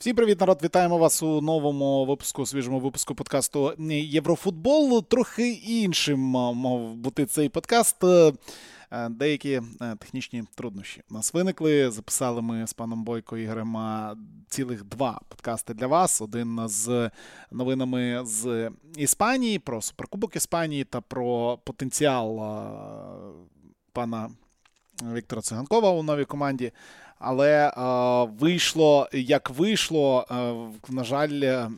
Всім привіт, народ! Вітаємо вас у новому випуску, свіжому випуску подкасту Єврофутбол. Трохи іншим мав бути цей подкаст. Е, деякі е, технічні труднощі у нас виникли. Записали ми з паном Бойко Ігорем цілих два подкасти для вас: один з новинами з Іспанії про суперкубок Іспанії та про потенціал пана Віктора Циганкова у новій команді. Але е, вийшло як вийшло, е, на жаль, е,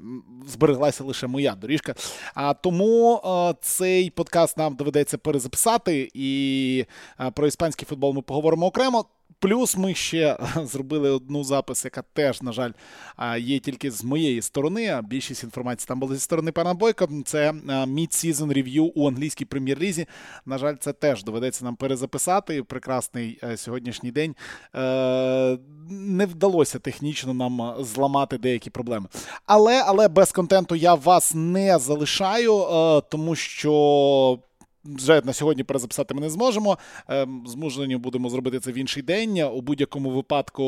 збереглася лише моя доріжка. А тому цей подкаст нам доведеться перезаписати, і про іспанський футбол ми поговоримо окремо. Плюс ми ще зробили одну запис, яка теж, на жаль, є тільки з моєї сторони. Більшість інформації там була зі сторони пана Бойка. Це mid-season рев'ю у англійській прем'єр-лізі. На жаль, це теж доведеться нам перезаписати. Прекрасний е, сьогоднішній день. Е, не вдалося технічно нам зламати деякі проблеми. Але але без контенту я вас не залишаю, е, тому що вже на сьогодні перезаписати ми не зможемо. Ем, змушені будемо зробити це в інший день. У будь-якому випадку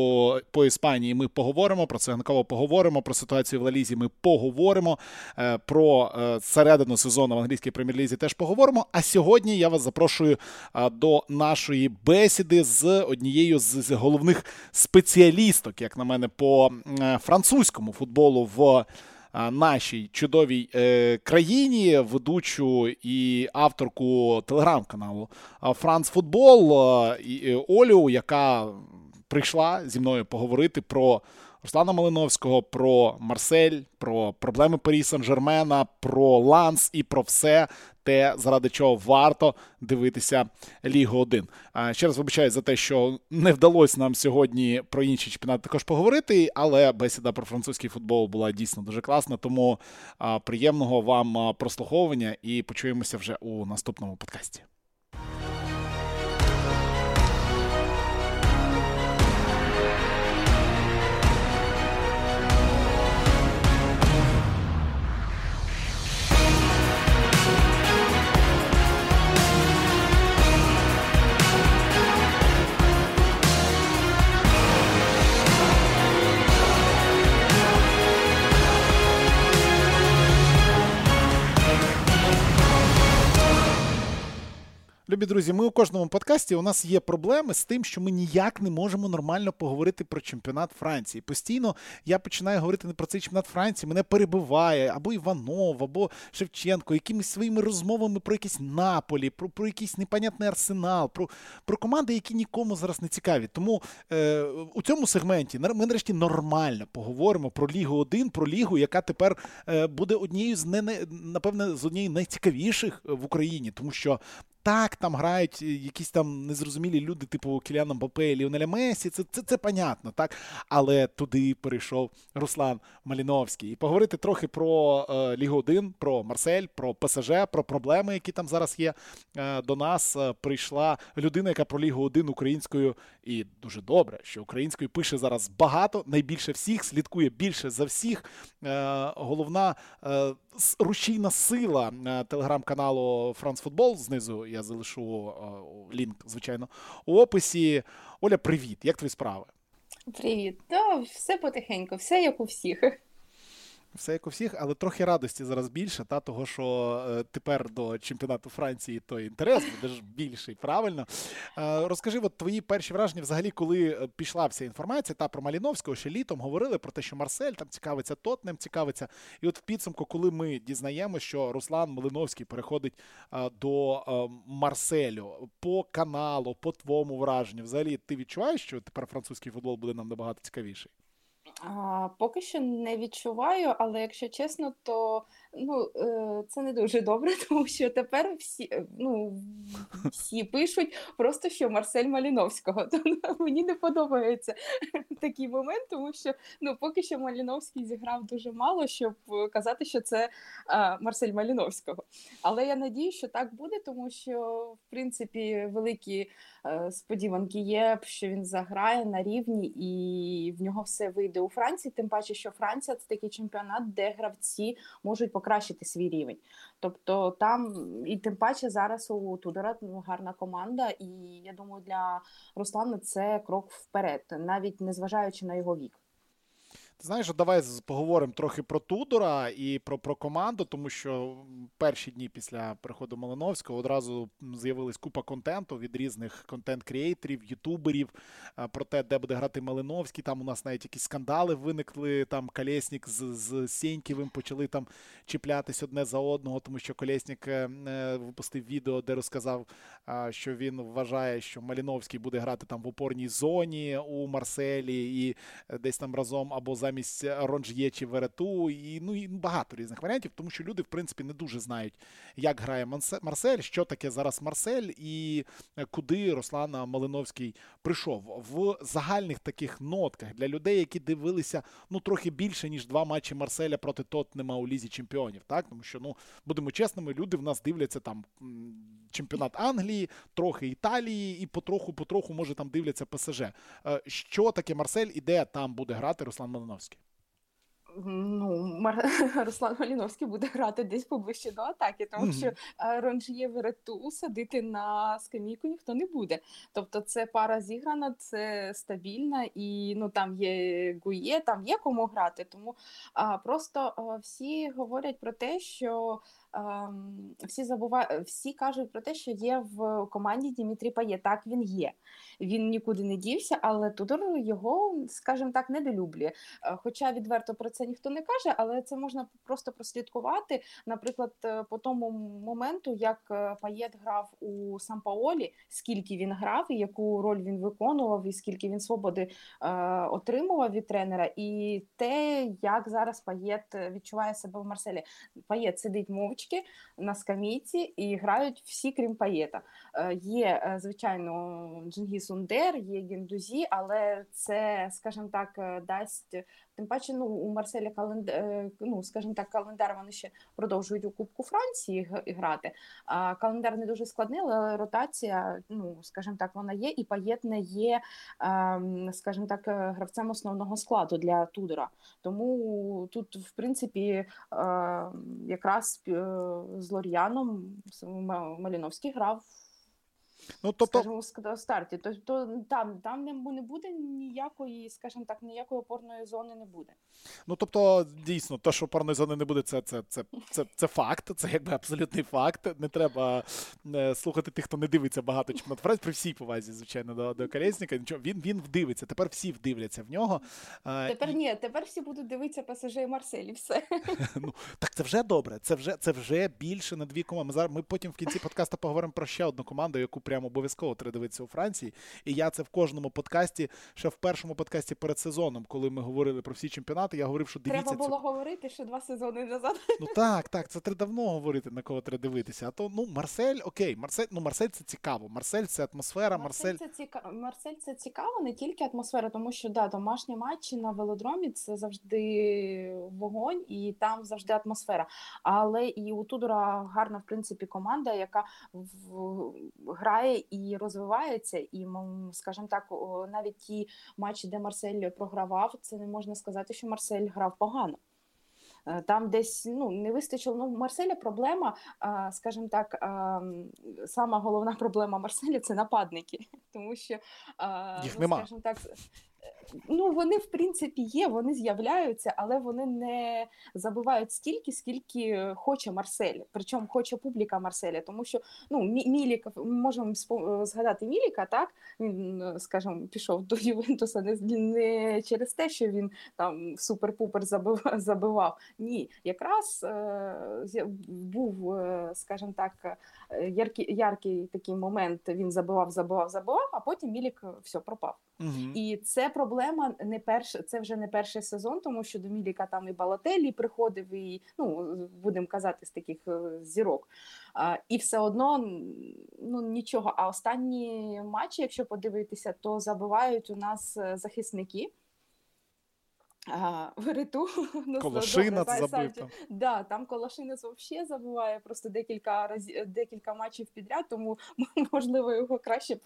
по Іспанії ми поговоримо про циганково поговоримо. Про ситуацію в Лалізі ми поговоримо. Е, про е, середину сезону в англійській прем'єр-лізі теж поговоримо. А сьогодні я вас запрошую до нашої бесіди з однією з головних спеціалісток, як на мене, по е, французькому футболу в нашій чудовій е, країні, ведучу і авторку телеграм-каналу Франц Футбол Олю, яка прийшла зі мною поговорити про. Руслана Малиновського про Марсель, про проблеми Парі Сан-Жермена, про Ланс і про все те, заради чого варто дивитися Лігу 1. Ще раз вибачаю за те, що не вдалося нам сьогодні про інші чемпіонати також поговорити, але бесіда про французький футбол була дійсно дуже класна. Тому приємного вам прослуховування і почуємося вже у наступному подкасті. Любі друзі, ми у кожному подкасті у нас є проблеми з тим, що ми ніяк не можемо нормально поговорити про чемпіонат Франції. Постійно я починаю говорити не про цей чемпіонат Франції, мене перебиває або Іванов, або Шевченко, якимись своїми розмовами про якісь наполі, про про якийсь непонятний арсенал, про про команди, які нікому зараз не цікаві. Тому е, у цьому сегменті ми нарешті нормально поговоримо про Лігу 1, про лігу, яка тепер е, буде однією з не, напевне з однією найцікавіших в Україні, тому що так, там грають е, якісь там незрозумілі люди, типу Кіліана Мбапе і Ліонеля Месі, це це, це понятно, так? Але туди перейшов Руслан Маліновський. І поговорити трохи про е, Лігу 1, про Марсель, про ПСЖ, про проблеми, які там зараз є. Е, до нас е, прийшла людина, яка про Лігу 1 українською, і дуже добре, що українською пише зараз багато, найбільше всіх, слідкує більше за всіх. Е, головна е, рушійна сила е, телеграм-каналу Франс Футбол знизу я залишу лінк, звичайно, у описі. Оля, привіт! Як твої справи? Привіт. Та все потихеньку, все як у всіх. Все як у всіх, але трохи радості зараз більше, та того, що е, тепер до чемпіонату Франції той інтерес буде ж більший. Правильно е, розкажи, от твої перші враження, взагалі, коли е, пішла вся інформація та про Маліновського, ще літом говорили про те, що Марсель там цікавиться, Тотнем цікавиться. І от в підсумку, коли ми дізнаємося, що Руслан Малиновський переходить до Марселю по каналу, по твоєму враженню, взагалі ти відчуваєш, що тепер французький футбол буде нам набагато цікавіший? Поки що не відчуваю, але якщо чесно, то ну, е, це не дуже добре, тому що тепер всі е, ну, всі пишуть просто що Марсель Маліновського. То мені не подобається такий момент, тому що ну, поки що Маліновський зіграв дуже мало, щоб казати, що це Марсель Маліновського. Але я надію, що так буде, тому що в принципі великі е, сподіванки є, що він заграє на рівні і в нього все вийде у Франції. Тим паче, що Франція це такий чемпіонат, де гравці можуть покращити свій рівень. Тобто там і тим паче зараз у Тудора гарна команда, і я думаю, для Руслана це крок вперед, навіть незважаючи на його вік. Знаєш, давай поговоримо трохи про Тудора і про про команду, тому що перші дні після приходу Малиновського одразу з'явилась купа контенту від різних контент-крієйтерів, ютуберів про те, де буде грати Малиновський. Там у нас навіть якісь скандали виникли. Там Колєснік з з Сєньківим почали там чіплятись одне за одного, тому що Колєснік е, е, випустив відео, де розказав, що він вважає, що Малиновський буде грати там в опорній зоні у Марселі і десь там разом або замість Ронж'є чи Верету, і ну і багато різних варіантів, тому що люди, в принципі, не дуже знають, як грає Марсель, що таке зараз Марсель і куди Руслан Малиновський прийшов в загальних таких нотках для людей, які дивилися ну трохи більше ніж два матчі Марселя проти Тотнема у лізі чемпіонів. Так, тому що ну будемо чесними, люди в нас дивляться там чемпіонат Англії, трохи Італії, і потроху-потроху, може, там дивляться ПСЖ. Е, що таке Марсель і де там буде грати Руслан Малиновський? Ну, Мар... Руслан Маліновський буде грати десь поближче до атаки, тому що е, Ронжіє Верету садити на скамійку ніхто не буде. Тобто це пара зіграна, це стабільна, і ну там є Гує, там є кому грати. Тому а, просто а, всі говорять про те, що всі забувають, всі кажуть про те, що є в команді Дімітрій Пає. Так він є. Він нікуди не дівся, але Тудор його, скажімо так, недолюблює. Е, хоча відверто про це ніхто не каже, але це можна просто прослідкувати. Наприклад, е, по тому моменту, як е, Паєт грав у Сан-Паолі, скільки він грав, і яку роль він виконував, і скільки він свободи е, отримував від тренера, і те, як зараз Паєт відчуває себе в Марселі. Паєт сидить мовчки лавочки на скамійці і грають всі, крім паєта. Е, є, е, звичайно, Джингіс Ундер, є гіндузі, але це, скажімо так, е, дасть Тим паче, ну у Марселя календар, ну скажімо так, календар вони ще продовжують у Кубку Франції грати. А календар не дуже складний, але ротація, ну скажімо так, вона є, і паєт не є, ем, скажімо так, гравцем основного складу для Тудора. Тому тут, в принципі, ем, якраз е, з Лор'яном Маліновський грав. Ну, тобто... Скажімо, старті. Тобто там там не буде ніякої, скажімо так, ніякої опорної зони не буде. Ну тобто, дійсно, те, що опорної зони не буде, це це, це, це, це факт, це якби абсолютний факт. Не треба е, слухати тих, хто не дивиться багато чемпіонат Франції, при всій повазі, звичайно, до до Колєсника. Нічого, він він вдивиться. Тепер всі вдивляться в нього. Тепер і... ні, тепер всі будуть дивитися ПСЖ і Марселі. Все. Ну, Так це вже добре. Це вже це вже більше на дві команди. Ми зараз ми потім в кінці подкасту поговоримо про ще одну команду, яку прямо обов'язково треба дивитися у Франції. І я це в кожному подкасті, ще в першому подкасті перед сезоном, коли ми говорили про всі чемпіонати, я говорив, що дивіться. Треба було цю... говорити ще два сезони назад. Ну так, так, це треба давно говорити, на кого треба дивитися. А то ну Марсель, окей, Марсель, ну Марсель це цікаво. Марсель це атмосфера. Марсель, Марсель це ціка... Марсель це цікаво, не тільки атмосфера, тому що да, домашні матчі на велодромі це завжди вогонь, і там завжди атмосфера. Але і у Тудора гарна, в принципі, команда, яка в... грає і розвивається, і скажімо так, навіть ті матчі, де Марсель програвав, це не можна сказати, що Марсель грав погано. Е, там десь ну не вистачило. Ну, Марселя проблема, скажімо так, сама головна проблема Марселя це нападники, тому що Їх ну, скажімо так, ну вони в принципі є, вони з'являються, але вони не забувають стільки, скільки хоче Марсель. Причому хоче публіка Марселя. Тому що ну Мілік, можемо згадати Міліка, так він, скажімо, пішов до Ювентуса не, не через те, що він там супер-пупер забивав, забивав. Ні, якраз е, був, е, скажімо так, е, яркий, яркий такий момент. Він забивав, забивав, забивав, а потім Мілік все пропав. Угу. І це проблема не перш, це вже не перший сезон, тому що до Міліка там і Балателі приходив, і ну будемо казати з таких е, зірок. А, І все одно ну нічого. А останні матчі, якщо подивитися, то забивають у нас е, захисники. А, Верету Колошинець забив там. Да, там Колошинець взагалі забуває просто декілька разів декілька матчів підряд, тому можливо його краще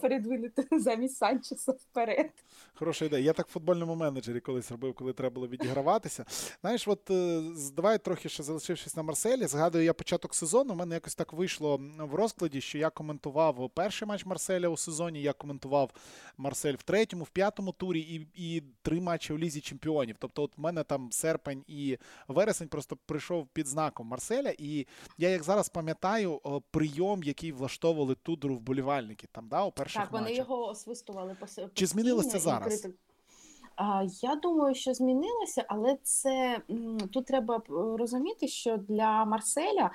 передвинути замість Санчеса вперед. Хороша ідея. Я так в футбольному менеджері колись робив, коли треба було відіграватися. Знаєш, от е, давай трохи ще залишившись на Марселі. Згадую, я початок сезону. У мене якось так вийшло в розкладі, що я коментував перший матч Марселя у сезоні. Я коментував Марсель в третьому, в п'ятому турі і і три матчі у Лізі чемпіонів. Тобто, от в мене там серпень і вересень просто прийшов під знаком Марселя, і я як зараз пам'ятаю прийом, який влаштовували Тудору вболівальники там, да, у перших Так, вони матчах. його освистували постійно. Чи змінилось це зараз? Я думаю, що змінилося, але це тут треба е, розуміти, що для Марселя,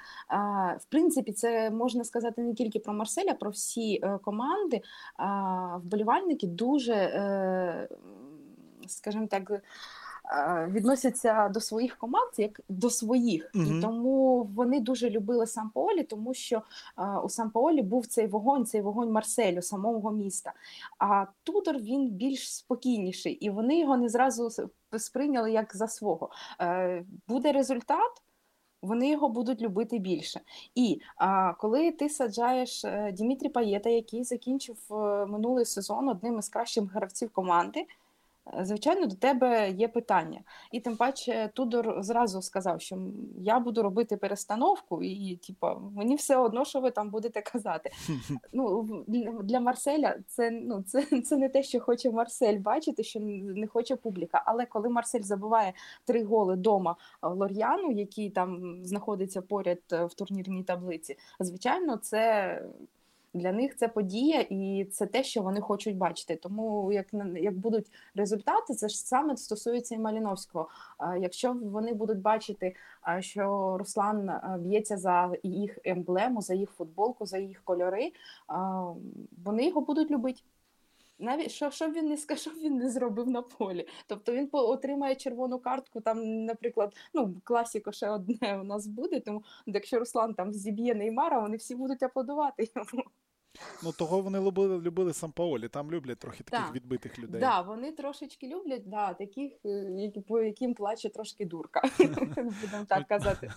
в принципі, це можна сказати не тільки про Марселя, про всі е, команди. Вболівальники дуже, е, скажімо так, е, відносяться до своїх команд як до своїх, Мгм. і тому вони дуже любили Сан-Паолі, тому що е, у Сан-Паолі був цей вогонь, цей вогонь Марселю, самого міста. А Тудор він більш спокійніший, і вони його не зразу сприйняли як за свого. Е, Буде результат. Вони його будуть любити більше. І а, коли ти саджаєш Дімітрі Паєта, який закінчив минулий сезон одним із кращих гравців команди, звичайно, до тебе є питання. І тим паче Тудор зразу сказав, що я буду робити перестановку, і типа мені все одно, що ви там будете казати. Ну для- Марселя це ну це, це не те, що хоче Марсель бачити, що не хоче публіка. Але коли Марсель забиває три голи дома Лор'яну, який там знаходиться поряд е, в турнірній таблиці, звичайно, це. Для них це подія, і це те, що вони хочуть бачити. Тому як як будуть результати, це ж саме стосується і Маліновського. Якщо вони будуть бачити, що Руслан б'ється за їх емблему, за їх футболку, за їх кольори, вони його будуть любити. Навіть що, що він не сказав, що він не зробив на полі. Тобто він отримає червону картку. Там, наприклад, ну класіко ще одне у нас буде. Тому якщо Руслан там зіб'є Неймара, вони всі будуть аплодувати йому. Ну того вони любили, любили сам Паолі. там люблять трохи таких да. відбитих людей. Да, вони трошечки люблять, да, таких, е, які по яким плаче трошки дурка, будемо так казати.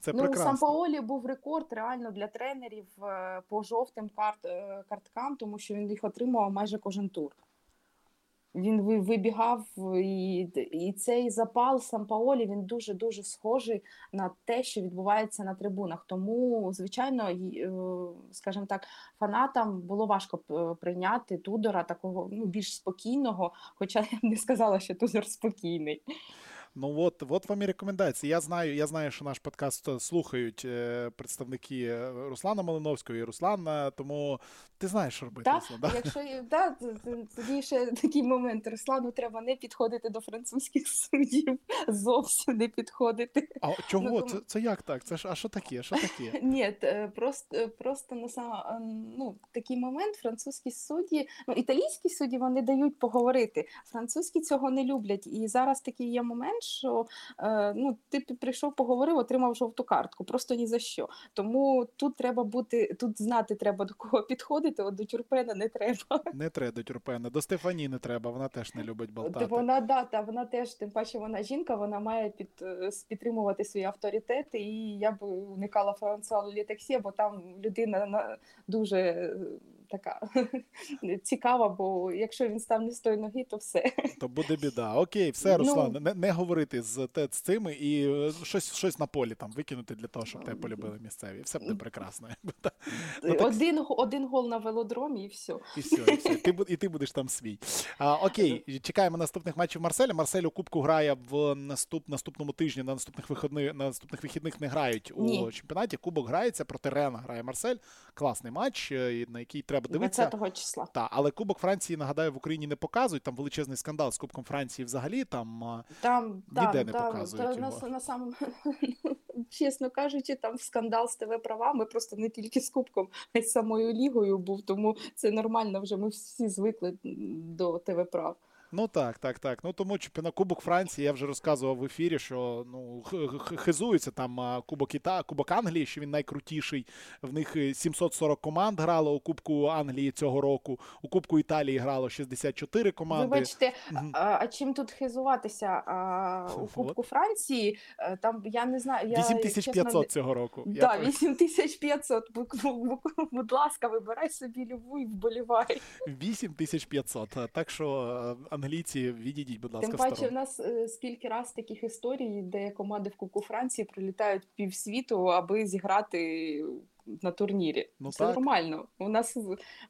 Це Ну, прекрасно. Сан-Паолі був рекорд реально для тренерів е, по жовтим карт, е, карткам, тому що він їх отримував майже кожен тур. Він ви- вибігав, і, і цей запал сам Паолі. він дуже-дуже схожий на те, що відбувається на трибунах. Тому, звичайно, е, скажімо так, фанатам було важко прийняти Тудора такого ну, більш спокійного, хоча я б не сказала, що Тудор спокійний. Ну от, от вам і рекомендації. Я знаю, я знаю, що наш подкаст е, слухають е, представники е, Руслана Малиновського і Руслана, тому ти знаєш, що робити. Так, да? якщо да, тоді ще такий момент. Руслану треба не підходити до французьких суддів, зовсім не підходити. А чого? Ну, тому- Це, це як так? Це ж а що таке? Що таке? Ні, просто, просто на сам, ну, такий момент французькі судді, ну, італійські судді вони дають поговорити. Французькі цього не люблять. І зараз такий є момент, що е, ну, ти прийшов, поговорив, отримав жовту картку, просто ні за що. Тому тут треба бути, тут знати треба до кого підходити, от до Тюрпена не треба. Не треба до Тюрпена. До Стефані не треба, вона теж не любить болтати. Вона да, та вона теж, тим паче вона жінка, вона має під е, підтримувати свої авторитети. І я б уникала Франсуа Літексі, бо там людина на дуже е, така цікава, бо якщо він став не з тої ноги, то все. То буде біда. Окей, все, Ну- Руслан, не, не говорити з, те, з цими і е, щось, щось на полі там викинути для того, щоб тебе полюбили місцеві. Все буде прекрасно. Ну, так- один, один гол на велодромі і все. І все, і все. Ти, і ти будеш там свій. А, окей, чекаємо наступних матчів Марселя. Марсель у Кубку грає в наступ, наступному тижні, на наступних вихідних, на наступних вихідних не грають у Ні. чемпіонаті. Кубок грається, проти Рена грає Марсель. Класний матч, е, на який треба дивитися. 20-го числа. Та, але Кубок Франції, нагадаю, в Україні не показують. Там величезний скандал з Кубком Франції взагалі. Там Там, Ніде там, не там, показують та, його. на самому, чесно кажучи, там скандал з ТВ правами просто не тільки з Кубком, а й з самою лігою був. Тому це нормально вже. Ми всі звикли до ТВ прав. Ну так, так, так. Ну тому чемпіонат Кубок Франції я вже розказував в ефірі, що ну хизується там Кубок Іта, Кубок Англії, що він найкрутіший. В них е, 740 команд грало у Кубку Англії цього року. У Кубку Італії грало 64 команди. Вибачте, а, а чим тут хизуватися? А, у Кубку Франції е, там я не знаю. Я, 8500 чесно, цього року. Я Да, про- 8500. Бу- бу- бу- Будь ласка, вибирай собі любу і вболівай. 8500. Так що е, англійці відійдіть, будь ласка, Тим паче, в нас е, скільки раз таких історій, де команди в Кубку Франції прилітають півсвіту, аби зіграти на турнірі. Ну Це так. нормально. У нас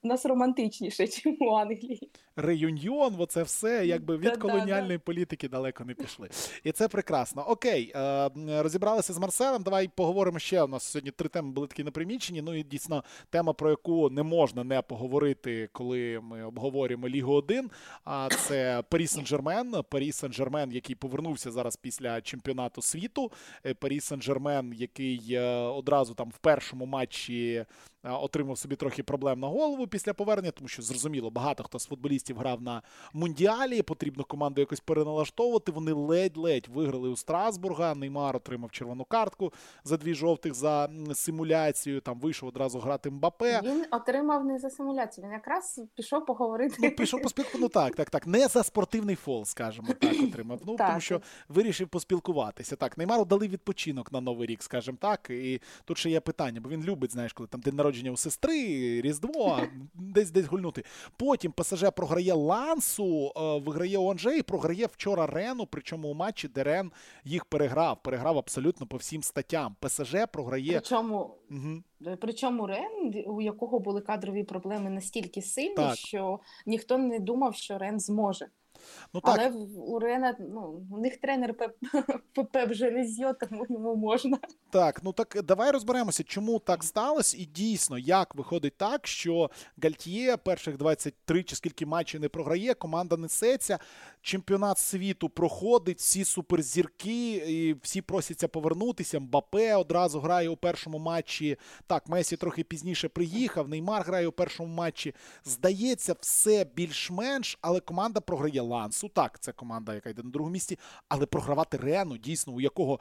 у нас романтичніше, ніж у Англії. Реюньйон, оце все, якби від колоніальної політики далеко не пішли. І це прекрасно. Окей, е, розібралися з Марселем. Давай поговоримо ще. У нас сьогодні три теми були такі напримічені. Ну і дійсно тема, про яку не можна не поговорити, коли ми обговорюємо Лігу 1. А це Парі Сен-Жермен. Парі Сен-Жермен, який повернувся зараз після чемпіонату світу. Е, Парі Сен-Жермен, який е, одразу там в першому матчі отримав собі трохи проблем на голову після повернення, тому що зрозуміло, багато хто з футболістів грав на мундіалі. Потрібно команду якось переналаштовувати. Вони ледь-ледь виграли у Страсбурга. Неймар отримав червону картку за дві жовтих за симуляцію. Там вийшов одразу грати Мбапе. Він отримав не за симуляцію. Він якраз пішов поговорити. Ну, пішов поспілкувати. Ну так, так, так. Не за спортивний фол, скажімо так, отримав. Ну так. тому що вирішив поспілкуватися. Так, Неймару дали відпочинок на новий рік, скажімо так. І тут ще є питання, бо він любить, знаєш, коли там день народження у сестри, Різдво, десь десь гульнути. Потім ПСЖ програє Лансу, е, виграє Онже і програє вчора Рену. Причому у матчі, де Рен їх переграв. Переграв абсолютно по всім статтям. ПСЖ програє. Причому угу. причому Рен, у якого були кадрові проблеми настільки сильні, так. що ніхто не думав, що Рен зможе. Ну, так. Але у Рена ну, у них тренер ПП вже не тому йому можна. Так, ну так давай розберемося, чому так сталося, і дійсно, як виходить так, що Гальтіє перших 23 чи скільки матчів не програє, команда несеться, чемпіонат світу проходить, всі суперзірки, і всі просяться повернутися. Мбапе одразу грає у першому матчі. Так, Месі трохи пізніше приїхав. Неймар грає у першому матчі. Здається, все більш-менш, але команда програє Лансу. Так, це команда, яка йде на другому місці, але програвати Рену, дійсно, у якого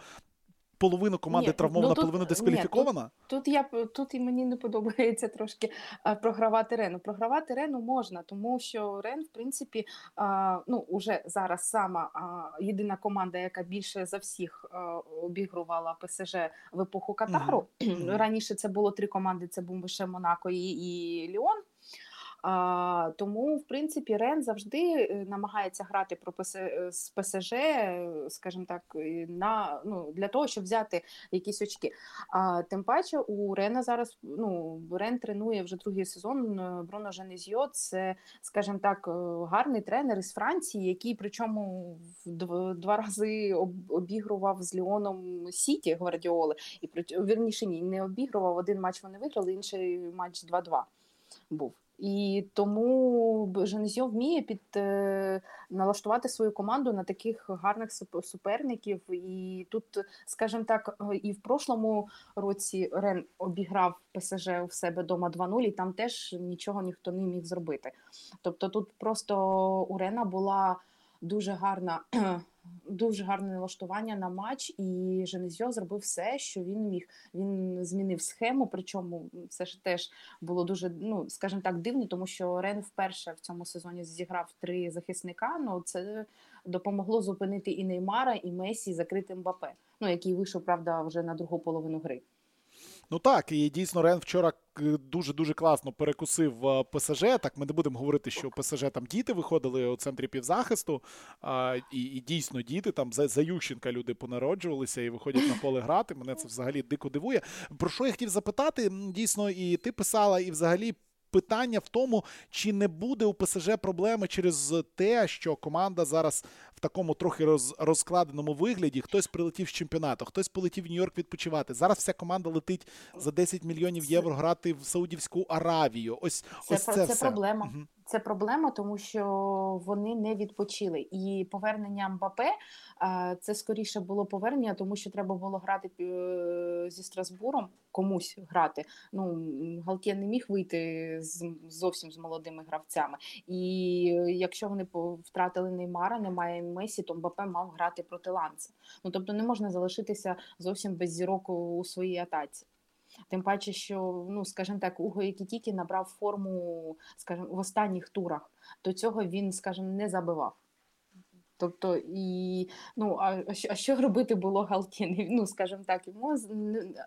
половину команди ні, травмована, ну, тут, половина дискваліфікована? Ні, тут, тут я тут і мені не подобається трошки а, програвати Рену. Програвати Рену можна, тому що Рен, в принципі, а, ну уже зараз сама а, єдина команда, яка більше за всіх обігрувала ПСЖ в епоху Катару. Mm-hmm. Раніше це було три команди: це був лише Монако і, і Ліон. А, Тому, в принципі, Рен завжди е, намагається грати про ПС, е, з ПСЖ, скажімо так, на ну для того, щоб взяти якісь очки. А тим паче у Рена зараз ну Рен тренує вже другий сезон. Е, Бруно Женезьо, це, скажімо так, гарний тренер із Франції, який причому в два рази обігрував з Ліоном Сіті Гвардіоли, і вірніше ні, не обігрував один матч. Вони виграли, інший матч 2-2 був. І тому Женезьо вміє під е, налаштувати свою команду на таких гарних суперників. І тут, скажімо так, і в прошлому році Рен обіграв ПСЖ у себе дома 2-0, і там теж нічого ніхто не міг зробити. Тобто, тут просто у Рена була дуже гарна дуже гарне налаштування на матч, і Женезьо зробив все, що він міг. Він змінив схему, причому це ж теж було дуже, ну скажімо так, дивно, тому що Рен вперше в цьому сезоні зіграв три захисника. Ну це допомогло зупинити і Неймара, і Месі закрити Мбапе, ну який вийшов, правда, вже на другу половину гри. Ну так, і дійсно Рен вчора дуже-дуже класно перекусив е, ПСЖ. Так, ми не будемо говорити, що ПСЖ там діти виходили у центрі півзахисту. А, І і дійсно діти там за, за Ющенка люди понароджувалися і виходять на поле грати. Мене це взагалі дико дивує. Про що я хотів запитати? Дійсно, і ти писала, і взагалі питання в тому, чи не буде у ПСЖ проблеми через те, що команда зараз в такому трохи роз, розкладеному вигляді. Хтось прилетів з чемпіонату, хтось полетів в Нью-Йорк відпочивати. Зараз вся команда летить за 10 мільйонів євро грати в Саудівську Аравію. Ось це, ось це, це все. проблема. Угу. Це проблема, тому що вони не відпочили. І повернення Мбапе це скоріше було повернення, тому що треба було грати е, зі Страсбуром, комусь грати. Ну Галтє не міг вийти з зовсім з молодими гравцями. І якщо вони втратили Неймара, немає Месі, то Мбапе мав грати проти Ланца. Ну тобто не можна залишитися зовсім без зірок у своїй атаці. Тим паче, що ну, скажімо так, Уго Якітіті набрав форму, скажімо, в останніх турах. До цього він, скажімо, не забивав. Тобто, і ну а а що робити було Галтін? Ну, скажімо так, йому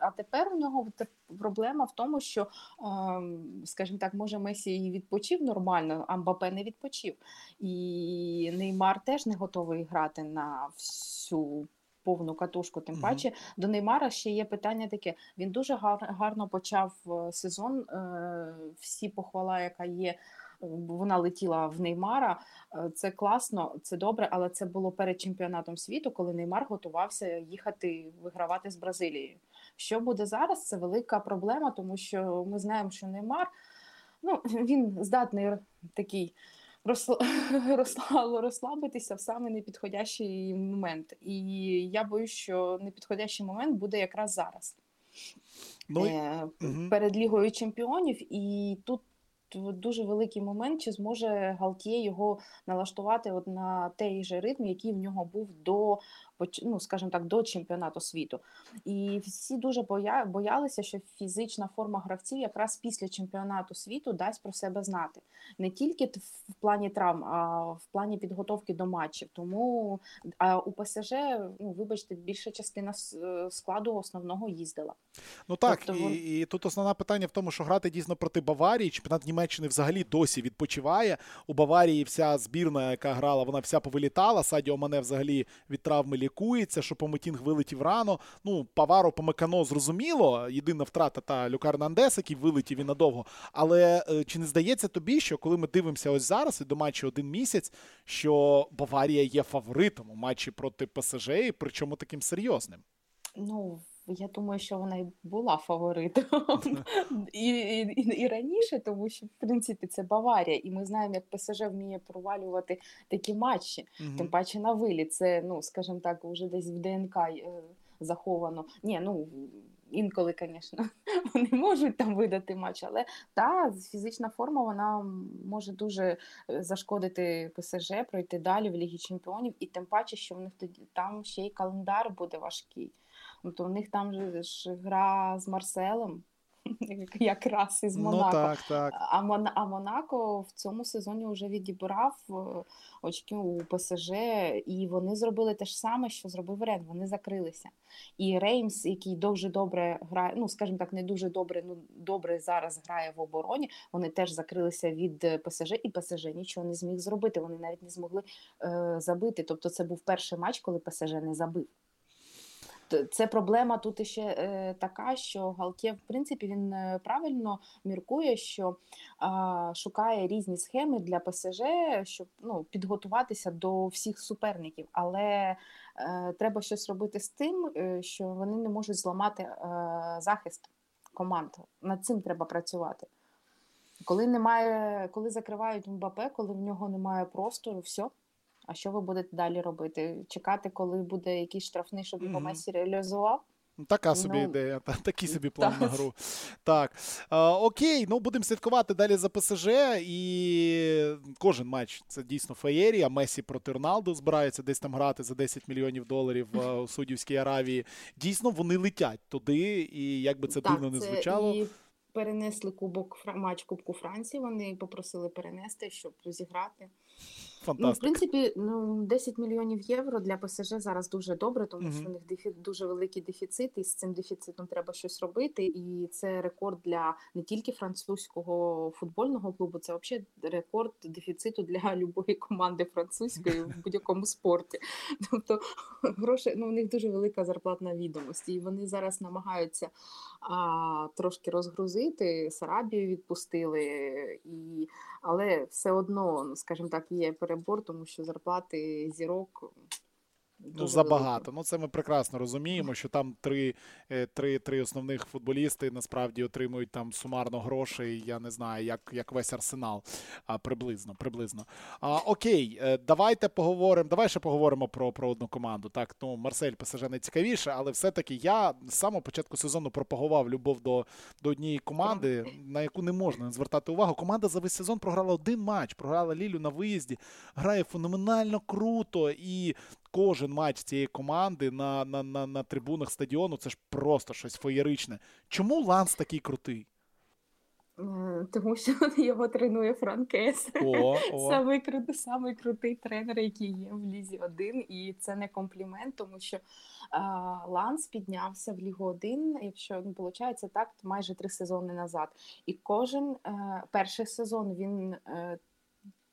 а тепер у нього проблема в тому, що, скажімо так, може Месі і відпочив нормально, а Мбапе не відпочив. І Неймар теж не готовий грати на всю повну катушку. Тим паче угу. до Неймара ще є питання таке. Він дуже гар, гарно почав е, сезон. Е, всі похвала, яка є. вона летіла в Неймара. Е, це класно, це добре, але це було перед чемпіонатом світу, коли Неймар готувався їхати вигравати з Бразилією. Що буде зараз? Це велика проблема, тому що ми знаємо, що Неймар ну, він здатний такий розслабитися в саме непідходящий момент. І я боюсь, що непідходящий момент буде якраз зараз. Ну, е, угу. Перед Лігою Чемпіонів, і тут дуже великий момент, чи зможе Галтіє його налаштувати от на той же ритм, який в нього був до ну, скажімо так, до чемпіонату світу. І всі дуже боя, боялися, що фізична форма гравців якраз після чемпіонату світу дасть про себе знати не тільки в плані травм, а в плані підготовки до матчів. Тому а у ПСЖ, ну вибачте, більша частина складу основного їздила. Ну так тобто, і, вон... і тут основне питання в тому, що грати дійсно проти Баварії. Чемпіонат Німеччини взагалі досі відпочиває. У Баварії вся збірна, яка грала, вона вся повилітала. Садіо Мане взагалі від травми лікується, що Пометінг вилетів рано. Ну, Паваро Помекано зрозуміло. Єдина втрата та Люкар Нандес, який вилетів і надовго. Але е, чи не здається тобі, що коли ми дивимося ось зараз і до матчу один місяць, що Баварія є фаворитом у матчі проти ПСЖ, і причому таким серйозним? Ну, я думаю, що вона і була фаворитом і, і і, раніше, тому що в принципі це Баварія, і ми знаємо, як ПСЖ вміє провалювати такі матчі. Тим паче на виліт. Це, ну скажімо так, вже десь в ДНК е, заховано. Ні, ну інколи, звісно, вони можуть там видати матч, але та фізична форма вона може дуже е, зашкодити ПСЖ, пройти далі в Лігі Чемпіонів, і тим паче, що в них тоді там ще й календар буде важкий. Ну, то в них там же ж гра з Марселем. Якраз із ну, Монако. Ну, так, так. А Мон... а Монако в цьому сезоні вже відібрав е, очки у ПСЖ, і вони зробили те ж саме, що зробив Рен. Вони закрилися. І Реймс, який дуже добре грає, ну скажімо так, не дуже добре, ну добре зараз грає в обороні. Вони теж закрилися від ПСЖ, і ПСЖ нічого не зміг зробити. Вони навіть не змогли е, забити. Тобто, це був перший матч, коли ПСЖ не забив. Це проблема тут ще е, така, що Галтє, в принципі, він е, правильно міркує, що е, шукає різні схеми для ПСЖ, щоб ну, підготуватися до всіх суперників. Але е, треба щось робити з тим, що вони не можуть зламати е, захист команд. Над цим треба працювати. Коли немає, коли закривають МБП, коли в нього немає простору, все. А що ви будете далі робити? Чекати, коли буде якийсь штрафний, щоб його mm-hmm. Месі реалізував? Така собі ну, ідея, та, такий собі план так. на гру. Так. А, окей, ну будемо слідкувати далі за ПСЖ. І кожен матч це дійсно феєрія. Месі проти Роналду збираються десь там грати за 10 мільйонів доларів у Судівській Аравії. Дійсно, вони летять туди, і як би це так, дивно не звучало. І перенесли кубок матч Кубку Франції. Вони попросили перенести, щоб зіграти. Ну, в принципі, ну 10 мільйонів євро для ПСЖ зараз дуже добре, тому що у них дефі дуже великий дефіцит, і з цим дефіцитом треба щось робити. І це рекорд для не тільки французького футбольного клубу, це взагалі рекорд дефіциту для любої команди французької в будь-якому спорті. Тобто гроші ну у них дуже велика зарплатна відомості, і вони зараз намагаються а, трошки розгрузити. Сарабію відпустили, і але все одно, ну, скажімо так, є перебор, тому що зарплати зірок. Ну, забагато. Ну, це ми прекрасно розуміємо, що там три е, три, три основних футболісти насправді отримують там сумарно грошей. Я не знаю, як як весь арсенал. А, Приблизно. приблизно. А, Окей, е, давайте поговоримо. Давай ще поговоримо про про одну команду. Так, ну Марсель ПСЖ найцікавіше, але все-таки я з самого початку сезону пропагував любов до до однієї команди, на яку не можна звертати увагу. Команда за весь сезон програла один матч, програла Лілю на виїзді, грає феноменально круто і кожен матч цієї команди на на, на, на трибунах стадіону це ж просто щось феєричне. Чому Ланс такий крутий? Тому що його тренує Франк Ес. О, о. Самий, крутий, самий крутий тренер, який є в Лізі 1. І це не комплімент, тому що а, Ланс піднявся в Лігу 1, якщо не виходить так, майже три сезони назад. І кожен а, е, перший сезон він. А, е,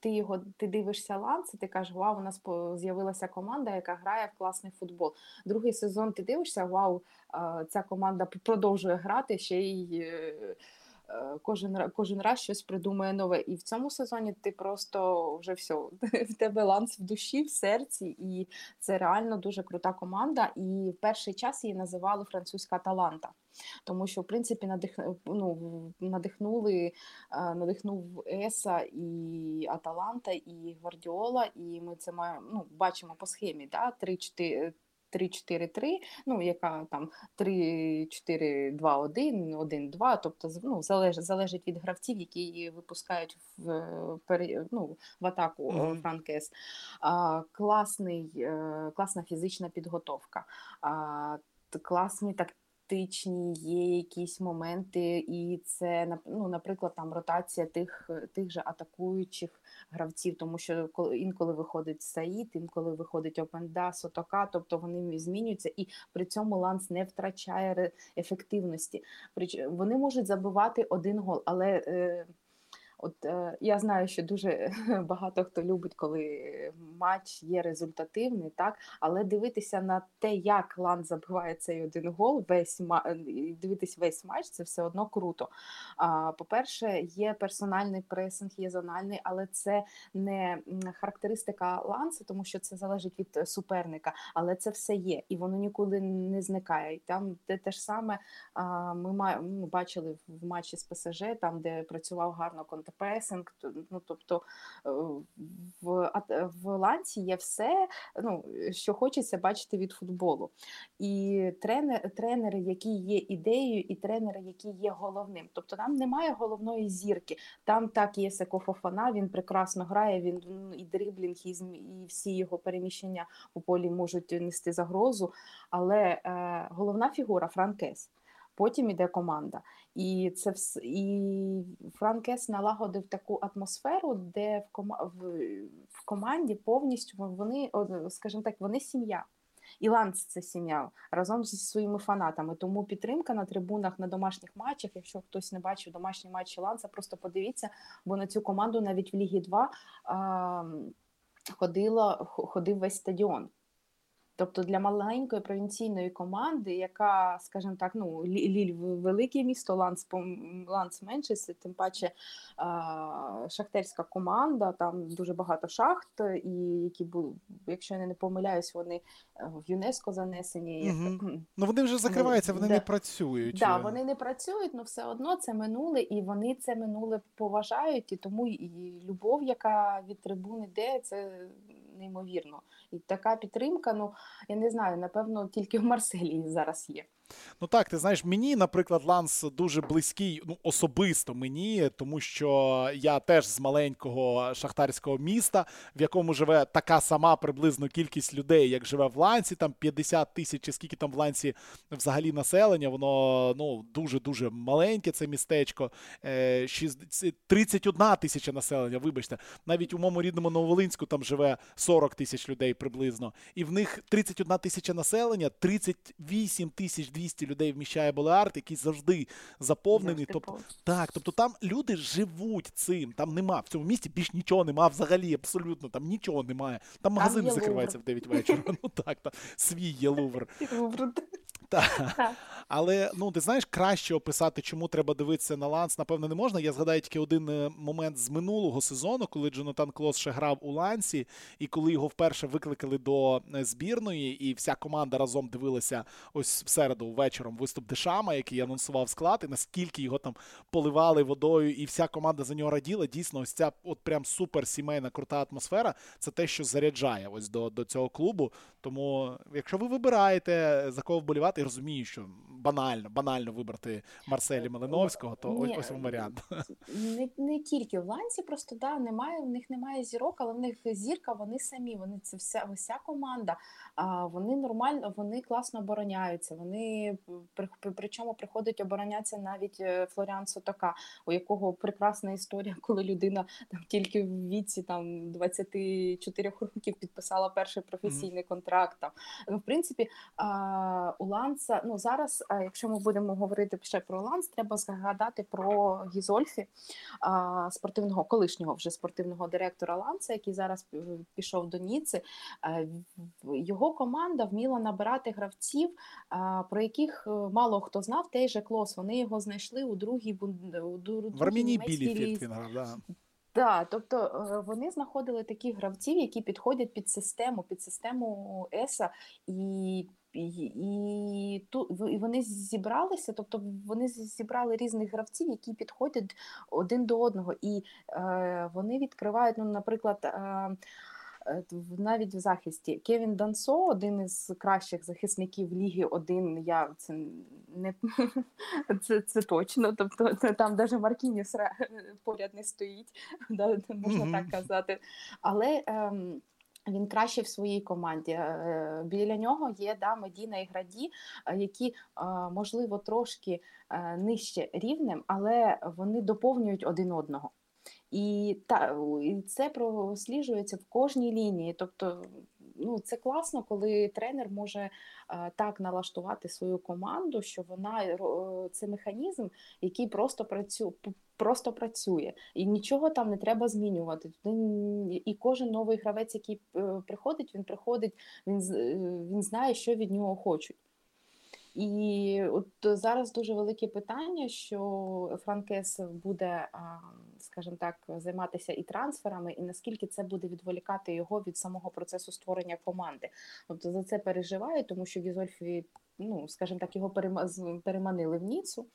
ти його ти дивишся Ланс, і ти кажеш, вау, у нас з'явилася команда, яка грає в класний футбол. Другий сезон ти дивишся, вау, ця команда продовжує грати ще й. Е, е, кожен кожен раз щось придумує нове. І в цьому сезоні ти просто вже все, в тебе ланс в душі, в серці, і це реально дуже крута команда. І в перший час її називали французька таланта. Тому що, в принципі, надих, ну, надихнули, надихнув Еса і Аталанта, і Гвардіола, і ми це маємо ну, бачимо по схемі. да, 3-4 3-4-3, ну, яка там 3-4-2-1, 1-2, тобто ну, залежить залежить від гравців, які випускають в ну, в атаку mm -hmm. Франк Ес. А, класний, е, Класна фізична підготовка, а, класні так, тактичні, є якісь моменти, і це ну, наприклад, там ротація тих тих же атакуючих гравців, тому що інколи виходить Саїд, інколи виходить Опенда, Сотока, тобто вони змінюються, і при цьому ланс не втрачає ефективності. Вони можуть забивати один гол, але. Е, От е, я знаю, що дуже багато хто любить, коли матч є результативний, так але дивитися на те, як Лан забиває цей один гол, весь дивитись весь матч, це все одно круто. А по-перше, є персональний пресинг, є зональний, але це не характеристика ланса, тому що це залежить від суперника, але це все є, і воно нікуди не зникає. Там те, те ж саме ми бачили в матчі з ПСЖ, там де працював гарно контакт пресинг, ну тобто е, в в ланці є все, ну, що хочеться бачити від футболу. І тренер, тренери, які є ідеєю, і тренери, які є головним. Тобто там немає головної зірки. Там так є Секофофана, він прекрасно грає, він ну, і дриблінг, і, і всі його переміщення по полі можуть нести загрозу. Але е, головна фігура Франк Ес потім іде команда. І це вс... і Франк Ес налагодив таку атмосферу, де в ком... в... команді повністю вони, скажімо так, вони сім'я. І Ланс це сім'я разом зі своїми фанатами. Тому підтримка на трибунах на домашніх матчах. Якщо хтось не бачив домашні матчі Ланса, просто подивіться, бо на цю команду навіть в Лігі 2 а, ходила, ходив весь стадіон. Тобто для маленької провінційної команди, яка, скажімо так, ну Ліль велике місто, Ланс Ланс менше, тим паче шахтерська команда, там дуже багато шахт, і які були, якщо я не помиляюсь, вони е, в ЮНЕСКО занесені. Угу. Ну вони вже закриваються, вони де, не працюють. Так, да, вони не працюють, але все одно це минуле, і вони це минуле поважають, і тому і любов, яка від трибуни йде, це неймовірно. І така підтримка, ну я не знаю, напевно, тільки в Марселії зараз є. Ну так, ти знаєш, мені, наприклад, Ланс дуже близький, ну особисто мені, тому що я теж з маленького шахтарського міста, в якому живе така сама приблизно кількість людей, як живе в Лансі, там 50 тисяч, чи скільки там в Лансі взагалі населення, воно ну дуже-дуже маленьке, це містечко. 31 е, тисяча населення, вибачте, навіть у моєму рідному Нововолинську там живе 40 тисяч людей приблизно. І в них 31 тисяча населення, 38 тисяч 200 людей вміщає Болеарт, який завжди заповнений. Тобто, так, тобто там люди живуть цим. Там нема в цьому місті більш нічого нема взагалі, абсолютно там нічого немає. Там магазин закривається в 9 вечора. Ну так, там свій є лувр. Так. Але ну ти знаєш, краще описати, чому треба дивитися на ланс, напевно, не можна. Я згадаю тільки один е, момент з минулого сезону, коли Джонатан Клос ще грав у лансі, і коли його вперше викликали до е, збірної, і вся команда разом дивилася ось в середу вечором виступ Дешама, який анонсував склад, і наскільки його там поливали водою, і вся команда за нього раділа. Дійсно, ось ця от прям супер сімейна крута атмосфера. Це те, що заряджає ось до, до цього клубу. Тому, якщо ви вибираєте за кого вболівати я розумію, що банально банально вибрати Марселі Малиновського, то Ні, ось вам варіант. Не не тільки в ланці, просто да, немає, в них немає зірок, але в них зірка, вони самі, вони це вся вся команда. А вони нормально, вони класно обороняються. Вони при, причому приходить оборонятися навіть е, Флоріан Сотока, у якого прекрасна історія, коли людина там тільки в віці там 24 років підписала перший професійний mm -hmm. контракт. Там. Ну, в принципі, а, у Ланса ну зараз е, якщо ми будемо говорити ще про Ланс, треба згадати про Гізольфі, спортивного колишнього вже спортивного директора Ланса, який зараз пішов до Ніци. Його команда вміла набирати гравців, про яких мало хто знав. Той же Клаусс. Вони його знайшли у другій у другій В Армінії Білефельд він грав, да. Тобто е, вони знаходили таких гравців, які підходять під систему, під систему Еса, і і, і, і вони зібралися, тобто вони зібрали різних гравців, які підходять один до одного, і е, вони відкривають, ну, наприклад. Е, Е, навіть в захисті. Кевін Дансо, один із кращих захисників Ліги 1, я це не це, це точно. Тобто там навіть Маркініс поряд не стоїть, да, можна mm-hmm. так казати. Але ем, він краще в своїй команді. Е, біля нього є да, Медіна і Граді, е, які, можливо, трошки нижче рівнем, але вони доповнюють один одного. І та це просліджується в кожній лінії. Тобто, ну це класно, коли тренер може е, так налаштувати свою команду, що вона е, це механізм, який просто працює. Просто працює і нічого там не треба змінювати. І кожен новий гравець, який е, приходить, він приходить, він він знає, що від нього хочуть. І от зараз дуже велике питання, що Франк Ес буде, скажімо так, займатися і трансферами, і наскільки це буде відволікати його від самого процесу створення команди. Тобто за це переживаю, тому що Гізольфі, ну скажімо так, його переманили в Ніцу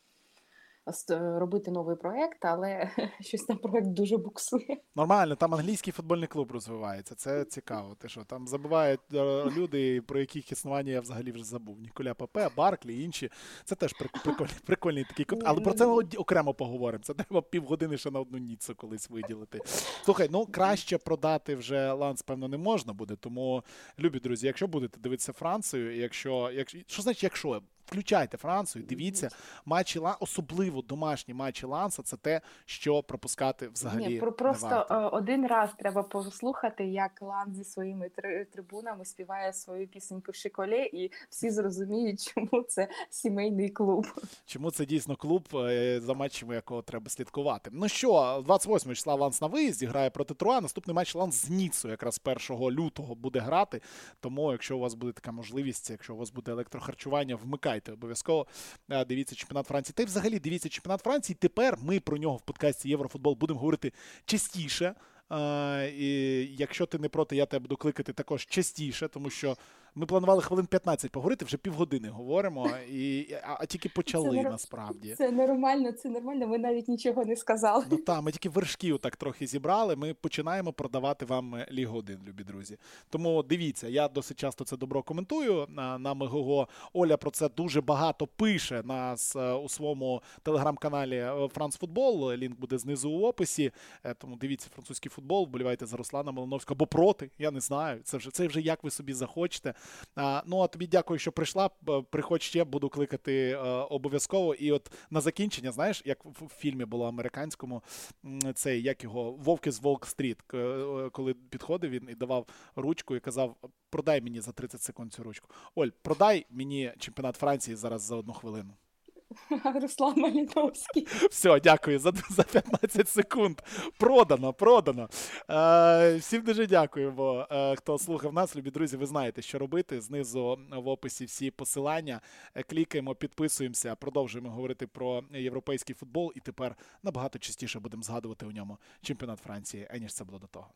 робити новий проект, але щось там проект дуже буксує. Нормально, там англійський футбольний клуб розвивається. Це цікаво. Ти що там забувають е, люди, про яких існування я взагалі вже забув. Ніколя Папе, Барклі, інші. Це теж прикольний, прикольний такий код. Але про це окремо поговоримо. Це треба півгодини ще на одну ніцу колись виділити. Слухай, ну краще продати вже ланс, певно, не можна буде. Тому, любі друзі, якщо будете дивитися Францію, якщо, якщо що значить, якщо Включайте Францію, дивіться матчі Ланса, особливо домашні матчі Ланса. Це те, що пропускати взагалі. Ні, Просто не варто. Е, один раз треба послухати, як Ланс зі своїми трибунами співає свою пісеньку в Шиколі, і всі зрозуміють, чому це сімейний клуб. Чому це дійсно клуб, е, за матчами якого треба слідкувати? Ну що, 28 числа Ланс на виїзді грає проти Труа. Наступний матч Ланс з Ніцу якраз 1 лютого буде грати. Тому, якщо у вас буде така можливість, якщо у вас буде електрохарчування, вмикайте читайте обов'язково. Е, дивіться чемпіонат Франції. Та й взагалі дивіться чемпіонат Франції. Тепер ми про нього в подкасті Єврофутбол будемо говорити частіше. І Якщо ти не проти, я тебе буду кликати також частіше, тому що ми планували хвилин 15 поговорити, вже півгодини говоримо, і, а, а тільки почали це насправді. Це нормально, це нормально. Ми навіть нічого не сказали. Ну так, ми тільки вершків так трохи зібрали. Ми починаємо продавати вам Лігу 1, любі друзі. Тому дивіться, я досить часто це добро коментую на на Мегого. Оля про це дуже багато пише нас е, у своєму телеграм-каналі Франц Футбол. Лінк буде знизу у описі. Е, тому дивіться французький футбол, вболівайте за Руслана Малиновського або проти. Я не знаю. Це вже це вже як ви собі захочете. Ну а тобі дякую, що прийшла. Приходь ще, буду кликати е, обов'язково. І от на закінчення, знаєш, як в фільмі було американському, цей як його Вовки з Волк Стріт, е, коли підходив він і давав ручку і казав: Продай мені за 30 секунд цю ручку. Оль, продай мені чемпіонат Франції зараз за одну хвилину. Руслан Маліновський. Все, дякую за за 15 секунд. Продано, продано. Е, Всім дуже дякуємо, е, хто слухав нас. Любі друзі, ви знаєте, що робити. Знизу в описі всі посилання. Е, клікаємо, підписуємося, продовжуємо говорити про європейський футбол. І тепер набагато частіше будемо згадувати у ньому чемпіонат Франції, аніж це було до того.